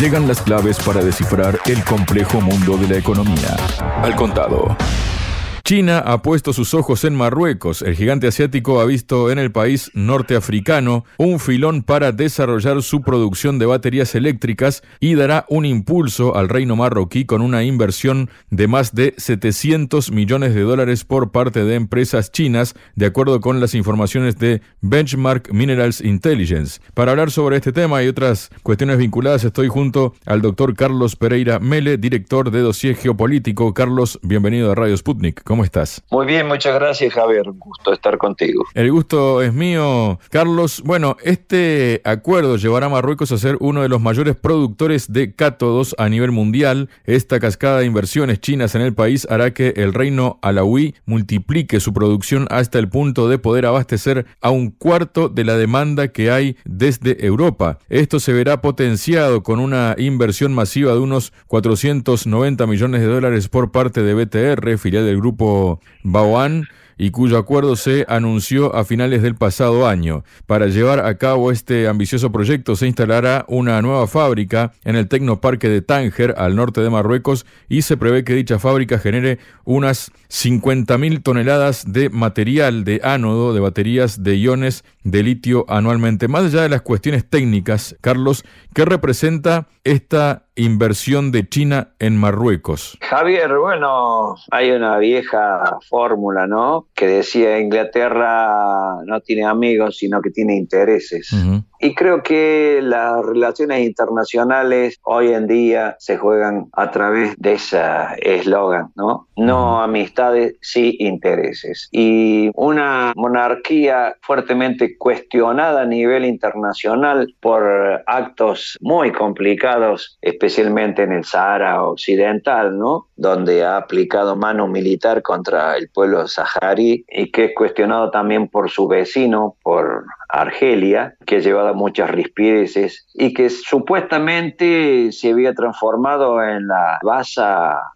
Llegan las claves para descifrar el complejo mundo de la economía. Al contado. China ha puesto sus ojos en Marruecos. El gigante asiático ha visto en el país norteafricano un filón para desarrollar su producción de baterías eléctricas y dará un impulso al reino marroquí con una inversión de más de 700 millones de dólares por parte de empresas chinas, de acuerdo con las informaciones de Benchmark Minerals Intelligence. Para hablar sobre este tema y otras cuestiones vinculadas, estoy junto al doctor Carlos Pereira Mele, director de dossier geopolítico. Carlos, bienvenido a Radio Sputnik. ¿Cómo estás? Muy bien, muchas gracias Javier, un gusto estar contigo. El gusto es mío, Carlos. Bueno, este acuerdo llevará a Marruecos a ser uno de los mayores productores de cátodos a nivel mundial. Esta cascada de inversiones chinas en el país hará que el reino alauí multiplique su producción hasta el punto de poder abastecer a un cuarto de la demanda que hay desde Europa. Esto se verá potenciado con una inversión masiva de unos 490 millones de dólares por parte de BTR, filial del grupo Baoan y cuyo acuerdo se anunció a finales del pasado año. Para llevar a cabo este ambicioso proyecto se instalará una nueva fábrica en el Tecnoparque de Tánger, al norte de Marruecos, y se prevé que dicha fábrica genere unas 50.000 toneladas de material de ánodo de baterías de iones de litio anualmente. Más allá de las cuestiones técnicas, Carlos, ¿qué representa esta inversión de China en Marruecos? Javier, bueno, hay una vieja fórmula, ¿no? Que decía Inglaterra no tiene amigos, sino que tiene intereses. Y creo que las relaciones internacionales hoy en día se juegan a través de ese eslogan, ¿no? No amistades, sí intereses. Y una monarquía fuertemente cuestionada a nivel internacional por actos muy complicados, especialmente en el Sahara Occidental, ¿no? Donde ha aplicado mano militar contra el pueblo saharaui y que es cuestionado también por su vecino, por Argelia, que ha llevado muchas rispideces y que supuestamente se había transformado en la base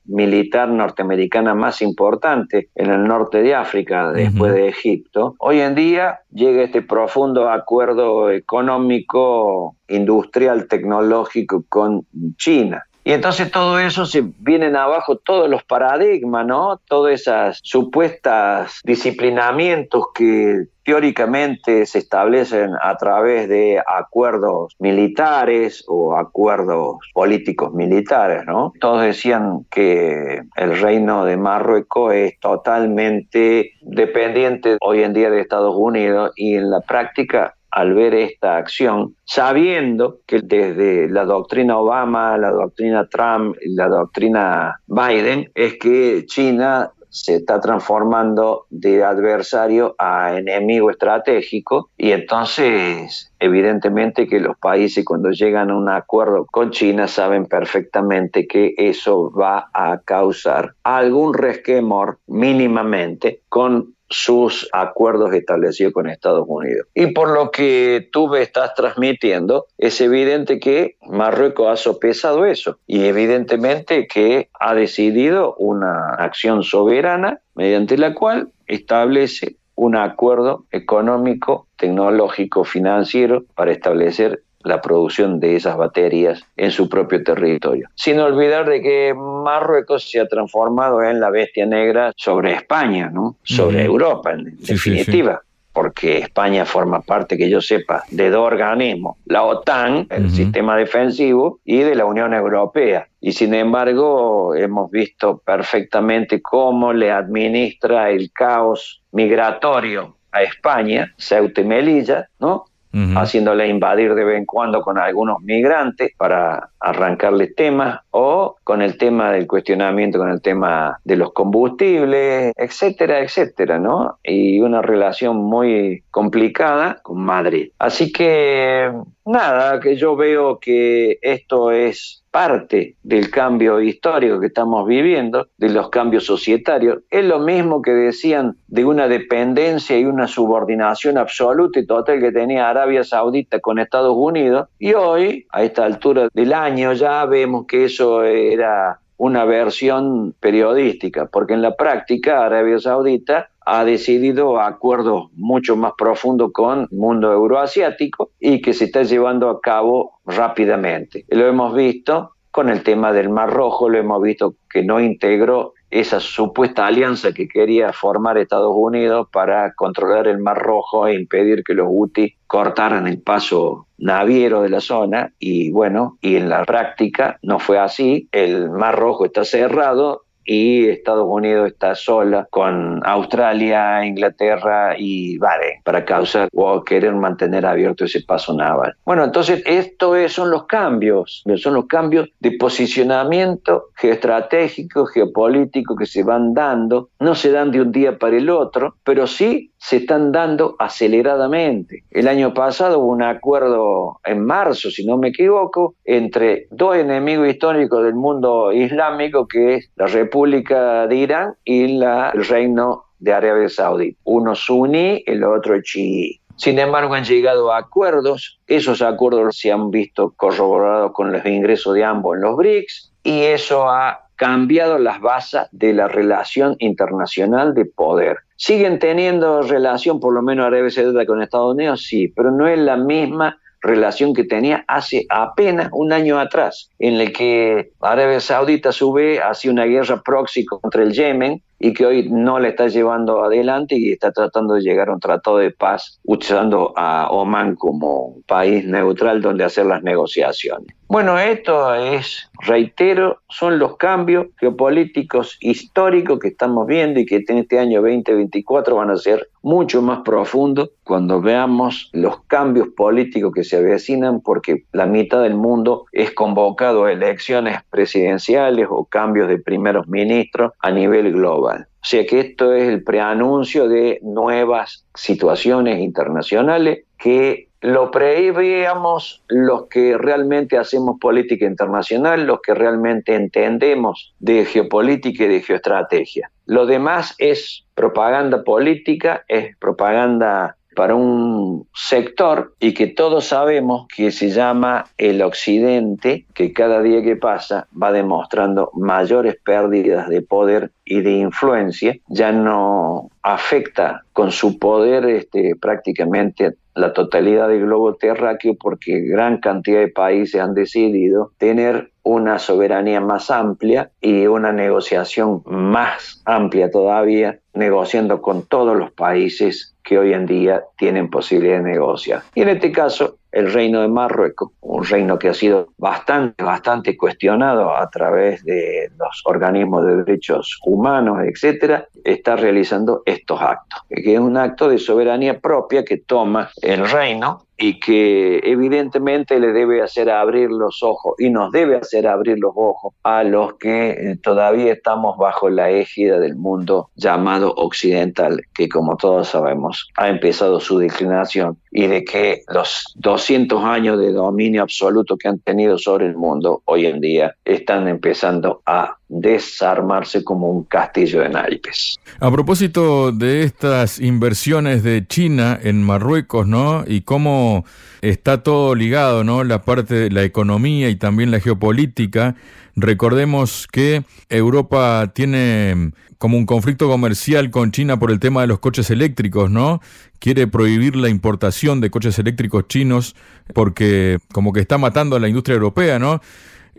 militar norteamericana más importante en el norte de África, después de Egipto. Hoy en día llega este profundo acuerdo económico, industrial, tecnológico con China. Y entonces todo eso se vienen abajo, todos los paradigmas, ¿no? Todas esas supuestas disciplinamientos que teóricamente se establecen a través de acuerdos militares o acuerdos políticos militares, ¿no? Todos decían que el reino de Marruecos es totalmente dependiente hoy en día de Estados Unidos y en la práctica al ver esta acción, sabiendo que desde la doctrina Obama, la doctrina Trump y la doctrina Biden, es que China se está transformando de adversario a enemigo estratégico y entonces evidentemente que los países cuando llegan a un acuerdo con China saben perfectamente que eso va a causar algún resquemor mínimamente con sus acuerdos establecidos con Estados Unidos. Y por lo que tú me estás transmitiendo, es evidente que Marruecos ha sopesado eso y evidentemente que ha decidido una acción soberana mediante la cual establece un acuerdo económico, tecnológico, financiero para establecer la producción de esas baterías en su propio territorio. Sin olvidar de que Marruecos se ha transformado en la bestia negra sobre España, ¿no? sobre Europa, en definitiva. porque España forma parte, que yo sepa, de dos organismos, la OTAN, el sistema defensivo, y de la Unión Europea. Y sin embargo, hemos visto perfectamente cómo le administra el caos migratorio a España, Ceuta y Melilla, ¿no? Haciéndole invadir de vez en cuando con algunos migrantes para arrancarles temas o con el tema del cuestionamiento, con el tema de los combustibles, etcétera, etcétera, ¿no? Y una relación muy complicada con Madrid. Así que nada, que yo veo que esto es parte del cambio histórico que estamos viviendo, de los cambios societarios. Es lo mismo que decían de una dependencia y una subordinación absoluta y total que tenía Arabia Saudita con Estados Unidos. Y hoy, a esta altura del año, ya vemos que eso era una versión periodística, porque en la práctica Arabia Saudita ha decidido acuerdos mucho más profundos con el mundo euroasiático y que se está llevando a cabo rápidamente. Lo hemos visto con el tema del Mar Rojo, lo hemos visto que no integró esa supuesta alianza que quería formar Estados Unidos para controlar el Mar Rojo e impedir que los Houthis cortaran el paso naviero de la zona y bueno, y en la práctica no fue así, el Mar Rojo está cerrado, y Estados Unidos está sola con Australia, Inglaterra y Bahrein para causar o querer mantener abierto ese paso naval. Bueno, entonces esto son los cambios, son los cambios de posicionamiento geoestratégico, geopolítico que se van dando, no se dan de un día para el otro, pero sí se están dando aceleradamente. El año pasado hubo un acuerdo en marzo, si no me equivoco, entre dos enemigos históricos del mundo islámico, que es la República de Irán y el Reino de Arabia Saudita. Uno suní, el otro chií. Sin embargo, han llegado a acuerdos. Esos acuerdos se han visto corroborados con los ingresos de ambos en los BRICS y eso ha cambiado las bases de la relación internacional de poder. ¿Siguen teniendo relación, por lo menos Arabia Saudita con Estados Unidos? Sí, pero no es la misma relación que tenía hace apenas un año atrás, en el que Arabia Saudita a su vez hacía una guerra proxy contra el Yemen y que hoy no le está llevando adelante y está tratando de llegar a un tratado de paz usando a Oman como país neutral donde hacer las negociaciones. Bueno, esto es, reitero, son los cambios geopolíticos históricos que estamos viendo y que en este año 2024 van a ser mucho más profundos cuando veamos los cambios políticos que se avecinan porque la mitad del mundo es convocado a elecciones presidenciales o cambios de primeros ministros a nivel global. Sea que esto es el preanuncio de nuevas situaciones internacionales que lo preveíamos los que realmente hacemos política internacional, los que realmente entendemos de geopolítica y de geoestrategia. Lo demás es propaganda política, es propaganda para un sector y que todos sabemos que se llama el Occidente, que cada día que pasa va demostrando mayores pérdidas de poder y de influencia, ya no afecta con su poder este, prácticamente la totalidad del globo terráqueo porque gran cantidad de países han decidido tener una soberanía más amplia y una negociación más amplia todavía, negociando con todos los países que hoy en día tienen posibilidad de negociar. Y en este caso, el reino de Marruecos, un reino que ha sido bastante, bastante cuestionado a través de los organismos de derechos humanos, etcétera, está realizando estos actos, que es un acto de soberanía propia que toma el reino y que evidentemente le debe hacer abrir los ojos y nos debe hacer abrir los ojos a los que eh, todavía estamos bajo la égida del mundo llamado occidental, que como todos sabemos ha empezado su declinación y de que los 200 años de dominio absoluto que han tenido sobre el mundo hoy en día están empezando a desarmarse como un castillo de naipes. A propósito de estas inversiones de China en Marruecos, ¿no? Y cómo está todo ligado, ¿no? La parte de la economía y también la geopolítica. Recordemos que Europa tiene como un conflicto comercial con China por el tema de los coches eléctricos, ¿no? Quiere prohibir la importación de coches eléctricos chinos porque como que está matando a la industria europea, ¿no?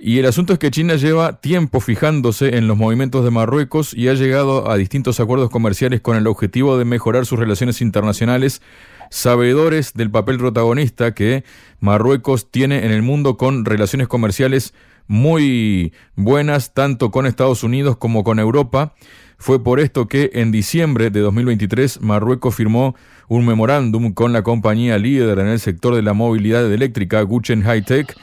Y el asunto es que China lleva tiempo fijándose en los movimientos de Marruecos y ha llegado a distintos acuerdos comerciales con el objetivo de mejorar sus relaciones internacionales, sabedores del papel protagonista que Marruecos tiene en el mundo con relaciones comerciales muy buenas tanto con Estados Unidos como con Europa. Fue por esto que en diciembre de 2023 Marruecos firmó un memorándum con la compañía líder en el sector de la movilidad eléctrica Guchen High Tech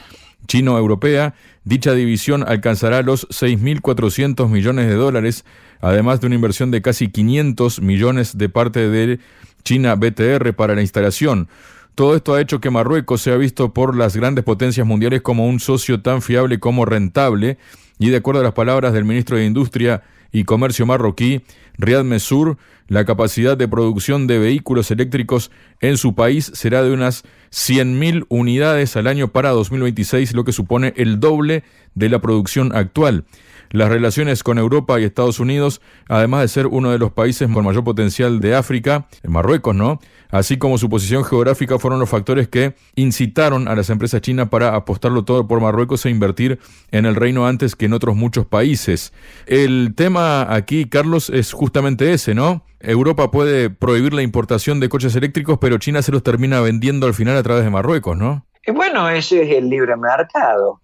chino-europea, dicha división alcanzará los 6.400 millones de dólares, además de una inversión de casi 500 millones de parte de China BTR para la instalación. Todo esto ha hecho que Marruecos sea visto por las grandes potencias mundiales como un socio tan fiable como rentable, y de acuerdo a las palabras del ministro de Industria y Comercio marroquí, Riyad Mesur, la capacidad de producción de vehículos eléctricos en su país será de unas 100.000 unidades al año para 2026, lo que supone el doble de la producción actual. Las relaciones con Europa y Estados Unidos, además de ser uno de los países con mayor potencial de África, Marruecos, ¿no? Así como su posición geográfica fueron los factores que incitaron a las empresas chinas para apostarlo todo por Marruecos e invertir en el reino antes que en otros muchos países. El tema aquí, Carlos, es justamente ese, ¿no? Europa puede prohibir la importación de coches eléctricos, pero China se los termina vendiendo al final a través de Marruecos, ¿no? Bueno, ese es el libre mercado.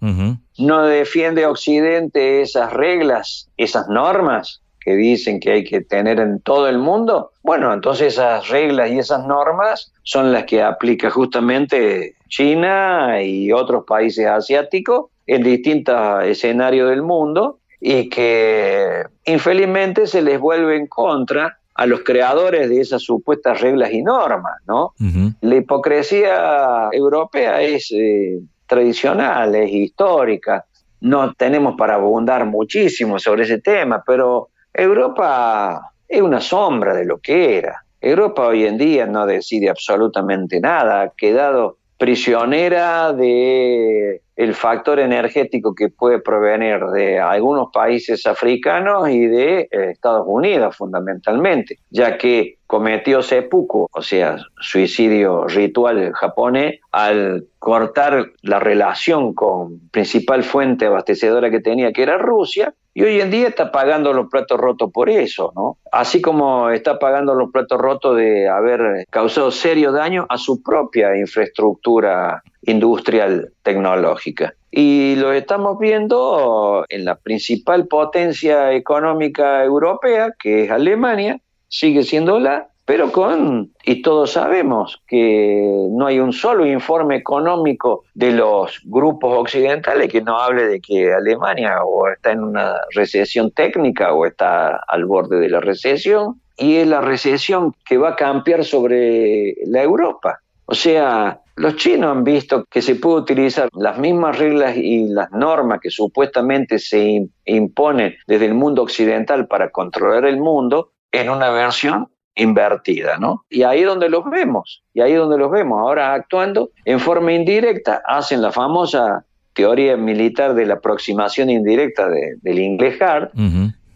No defiende Occidente esas reglas, esas normas que dicen que hay que tener en todo el mundo. Bueno, entonces esas reglas y esas normas son las que aplica justamente China y otros países asiáticos en distintos escenarios del mundo y que infelizmente se les vuelve en contra a los creadores de esas supuestas reglas y normas, ¿no? La hipocresía europea es eh, tradicional, es histórica. No tenemos para abundar muchísimo sobre ese tema, pero Europa es una sombra de lo que era. Europa hoy en día no decide absolutamente nada, ha quedado prisionera de el factor energético que puede provenir de algunos países africanos y de eh, Estados Unidos fundamentalmente, ya que cometió seppuku, o sea, suicidio ritual japonés, al cortar la relación con principal fuente abastecedora que tenía, que era Rusia, y hoy en día está pagando los platos rotos por eso, ¿no? Así como está pagando los platos rotos de haber causado serio daño a su propia infraestructura industrial tecnológica. Y lo estamos viendo en la principal potencia económica europea, que es Alemania, sigue siendo la, pero con, y todos sabemos que no hay un solo informe económico de los grupos occidentales que no hable de que Alemania o está en una recesión técnica o está al borde de la recesión, y es la recesión que va a cambiar sobre la Europa. O sea, los chinos han visto que se puede utilizar las mismas reglas y las normas que supuestamente se imponen desde el mundo occidental para controlar el mundo en una versión invertida, ¿no? Y ahí es donde los vemos, y ahí es donde los vemos, ahora actuando en forma indirecta, hacen la famosa teoría militar de la aproximación indirecta del inglés hard,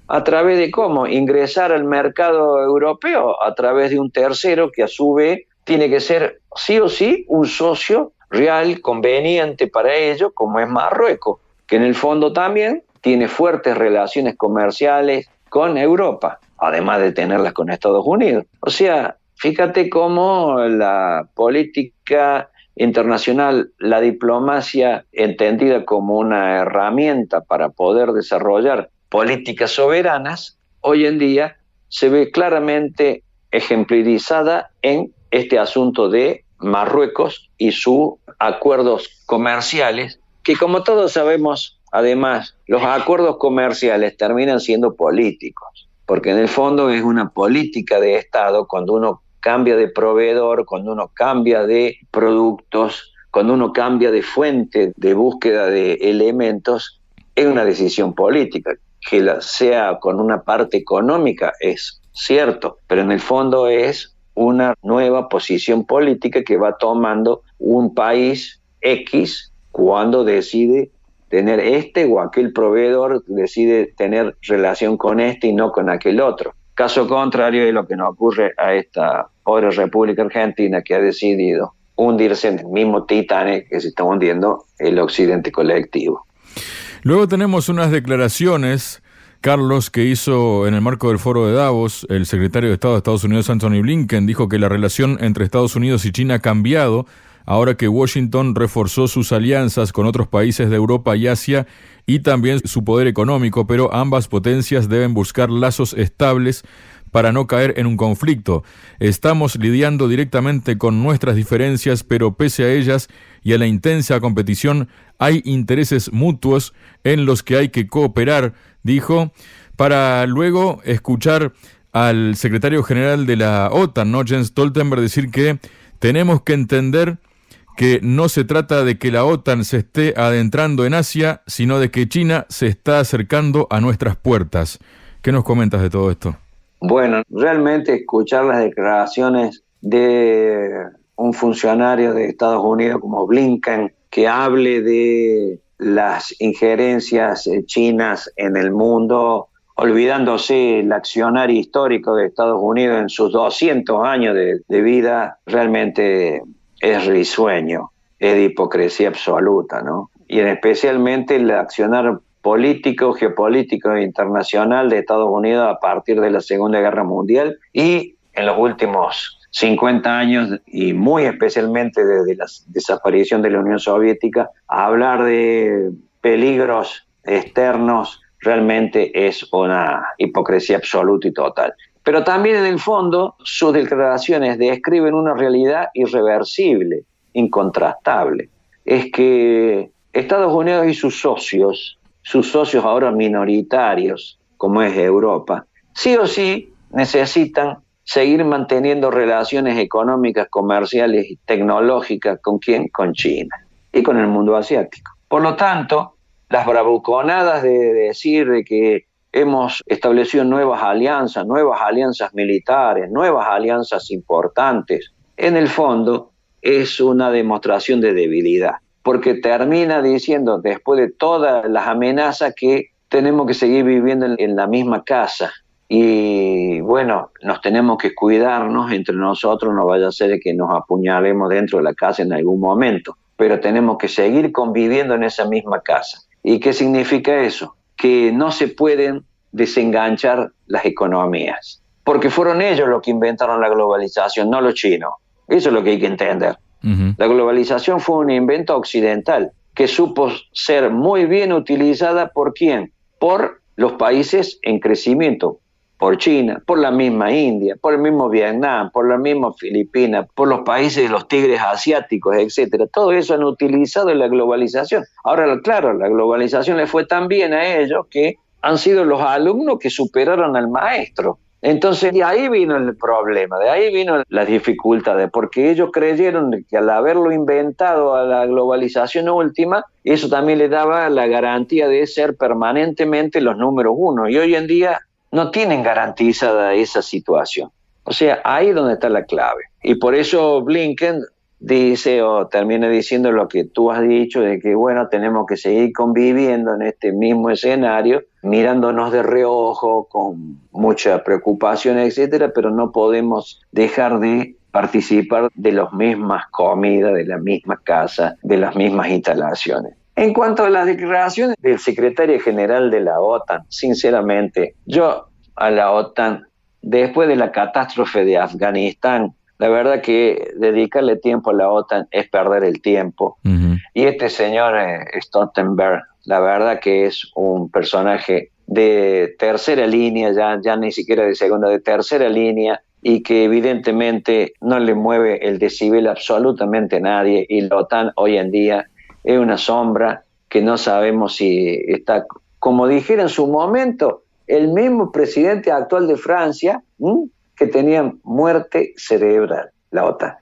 a través de cómo ingresar al mercado europeo a través de un tercero que a su vez tiene que ser sí o sí un socio real, conveniente para ello, como es Marruecos, que en el fondo también tiene fuertes relaciones comerciales con Europa además de tenerlas con Estados Unidos. O sea, fíjate cómo la política internacional, la diplomacia entendida como una herramienta para poder desarrollar políticas soberanas, hoy en día se ve claramente ejemplarizada en este asunto de Marruecos y sus acuerdos comerciales, que como todos sabemos, además, los acuerdos comerciales terminan siendo políticos porque en el fondo es una política de Estado cuando uno cambia de proveedor, cuando uno cambia de productos, cuando uno cambia de fuente de búsqueda de elementos, es una decisión política. Que la sea con una parte económica es cierto, pero en el fondo es una nueva posición política que va tomando un país X cuando decide tener este o aquel proveedor decide tener relación con este y no con aquel otro. Caso contrario de lo que nos ocurre a esta pobre República Argentina que ha decidido hundirse en el mismo Titanic que se está hundiendo el occidente colectivo. Luego tenemos unas declaraciones, Carlos, que hizo en el marco del foro de Davos, el secretario de Estado de Estados Unidos, Anthony Blinken, dijo que la relación entre Estados Unidos y China ha cambiado ahora que Washington reforzó sus alianzas con otros países de Europa y Asia y también su poder económico, pero ambas potencias deben buscar lazos estables para no caer en un conflicto. Estamos lidiando directamente con nuestras diferencias, pero pese a ellas y a la intensa competición, hay intereses mutuos en los que hay que cooperar, dijo, para luego escuchar al secretario general de la OTAN, ¿no? Jens Stoltenberg, decir que tenemos que entender que no se trata de que la OTAN se esté adentrando en Asia, sino de que China se está acercando a nuestras puertas. ¿Qué nos comentas de todo esto? Bueno, realmente escuchar las declaraciones de un funcionario de Estados Unidos como Blinken que hable de las injerencias eh, chinas en el mundo, olvidándose el accionar histórico de Estados Unidos en sus 200 años de, de vida, realmente es risueño, es de hipocresía absoluta, ¿no? Y especialmente el accionar político, geopolítico e internacional de Estados Unidos a partir de la Segunda Guerra Mundial y en los últimos 50 años y muy especialmente desde la desaparición de la Unión Soviética, hablar de peligros externos realmente es una hipocresía absoluta y total. Pero también en el fondo sus declaraciones describen una realidad irreversible, incontrastable. Es que Estados Unidos y sus socios, sus socios ahora minoritarios, como es Europa, sí o sí necesitan seguir manteniendo relaciones económicas, comerciales y tecnológicas con quién? Con China y con el mundo asiático. Por lo tanto, las bravuconadas de decir de que hemos establecido nuevas alianzas, nuevas alianzas militares, nuevas alianzas importantes, en el fondo es una demostración de debilidad, porque termina diciendo, después de todas las amenazas, que tenemos que seguir viviendo en la misma casa, y bueno, nos tenemos que cuidarnos entre nosotros, no vaya a ser que nos apuñalemos dentro de la casa en algún momento, pero tenemos que seguir conviviendo en esa misma casa. ¿Y qué significa eso? Que no se pueden desenganchar las economías, porque fueron ellos los que inventaron la globalización, no los chinos. Eso es lo que hay que entender. La globalización fue un invento occidental que supo ser muy bien utilizada por quién? Por los países en crecimiento, por China, por la misma India, por el mismo Vietnam, por la misma Filipinas, por los países de los tigres asiáticos, etcétera. Todo eso han utilizado en la globalización. Ahora, claro, la globalización le fue tan bien a ellos que han sido los alumnos que superaron al maestro. Entonces, de ahí vino el problema, de ahí vino las dificultades, porque ellos creyeron que al haberlo inventado a la globalización última, eso también le daba la garantía de ser permanentemente los números uno. Y hoy en día no tienen garantizada esa situación. O sea, ahí es donde está la clave. Y por eso Blinken dice o termina diciendo lo que tú has dicho, de que bueno, tenemos que seguir conviviendo en este mismo escenario, mirándonos de reojo, con mucha preocupación, etcétera, pero no podemos dejar de participar de las mismas comidas, de la misma casa, de las mismas instalaciones. En cuanto a las declaraciones del secretario general de la OTAN, sinceramente, yo a la OTAN, después de la catástrofe de Afganistán, la verdad que dedicarle tiempo a la OTAN es perder el tiempo. Y este señor eh, Stoltenberg, la verdad que es un personaje de tercera línea, ya, ya ni siquiera de segunda, de tercera línea, y que evidentemente no le mueve el decibel absolutamente a nadie. Y la OTAN hoy en día es una sombra que no sabemos si está, como dijera en su momento, el mismo presidente actual de Francia, que tenía muerte cerebral, la OTAN.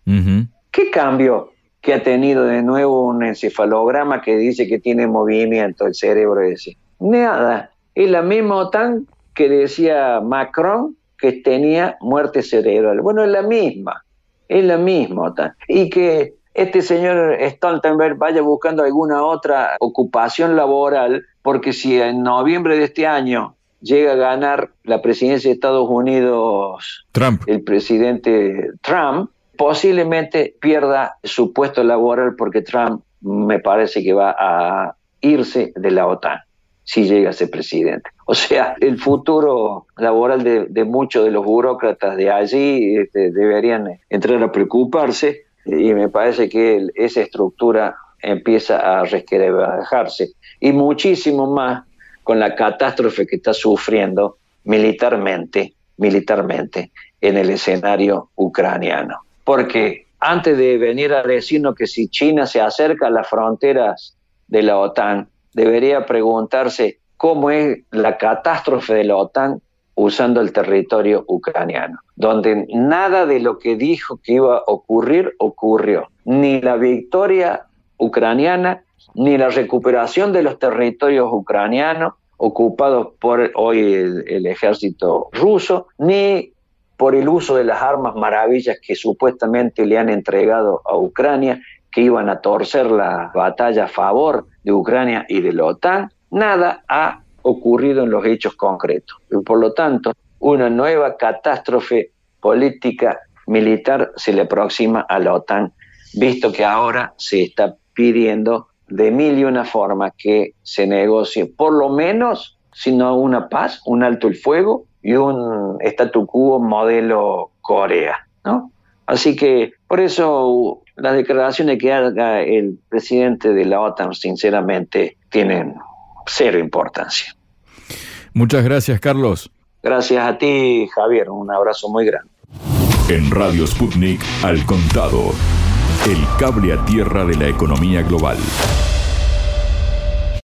¿Qué cambio que ha tenido de nuevo un encefalograma que dice que tiene movimiento el cerebro ese? Nada. Es la misma OTAN que decía Macron que tenía muerte cerebral. Bueno, es la misma. Es la misma OTAN. Y que este señor Stoltenberg vaya buscando alguna otra ocupación laboral, porque si en noviembre de este año llega a ganar la presidencia de Estados Unidos Trump. el presidente Trump, posiblemente pierda su puesto laboral porque Trump me parece que va a irse de la OTAN si llega a ser presidente. O sea, el futuro laboral de, muchos de los burócratas de allí este, deberían entrar a preocuparse y me parece que esa estructura empieza a resquebrajarse y muchísimo más con la catástrofe que está sufriendo militarmente, militarmente en el escenario ucraniano. Porque antes de venir a decirnos que si China se acerca a las fronteras de la OTAN, debería preguntarse cómo es la catástrofe de la OTAN usando el territorio ucraniano, donde nada de lo que dijo que iba a ocurrir ocurrió. Ni la victoria ucraniana, ni la recuperación de los territorios ucranianos ocupados por hoy el, ejército ruso, ni por el uso de las armas maravillas que supuestamente le han entregado a Ucrania, que iban a torcer la batalla a favor de Ucrania y de la OTAN. Nada ha ocurrido en los hechos concretos. Y por lo tanto, una nueva catástrofe política militar se le aproxima a la OTAN, visto que ahora se está pidiendo de mil y una forma que se negocie por lo menos, si no una paz, un alto el fuego y un statu quo modelo Corea, ¿no? Así que por eso las declaraciones que haga el presidente de la OTAN, sinceramente, tienen cero importancia. Muchas gracias, Carlos. Gracias a ti, Javier. Un abrazo muy grande. En Radio Sputnik, al contado. El cable a tierra de la economía global.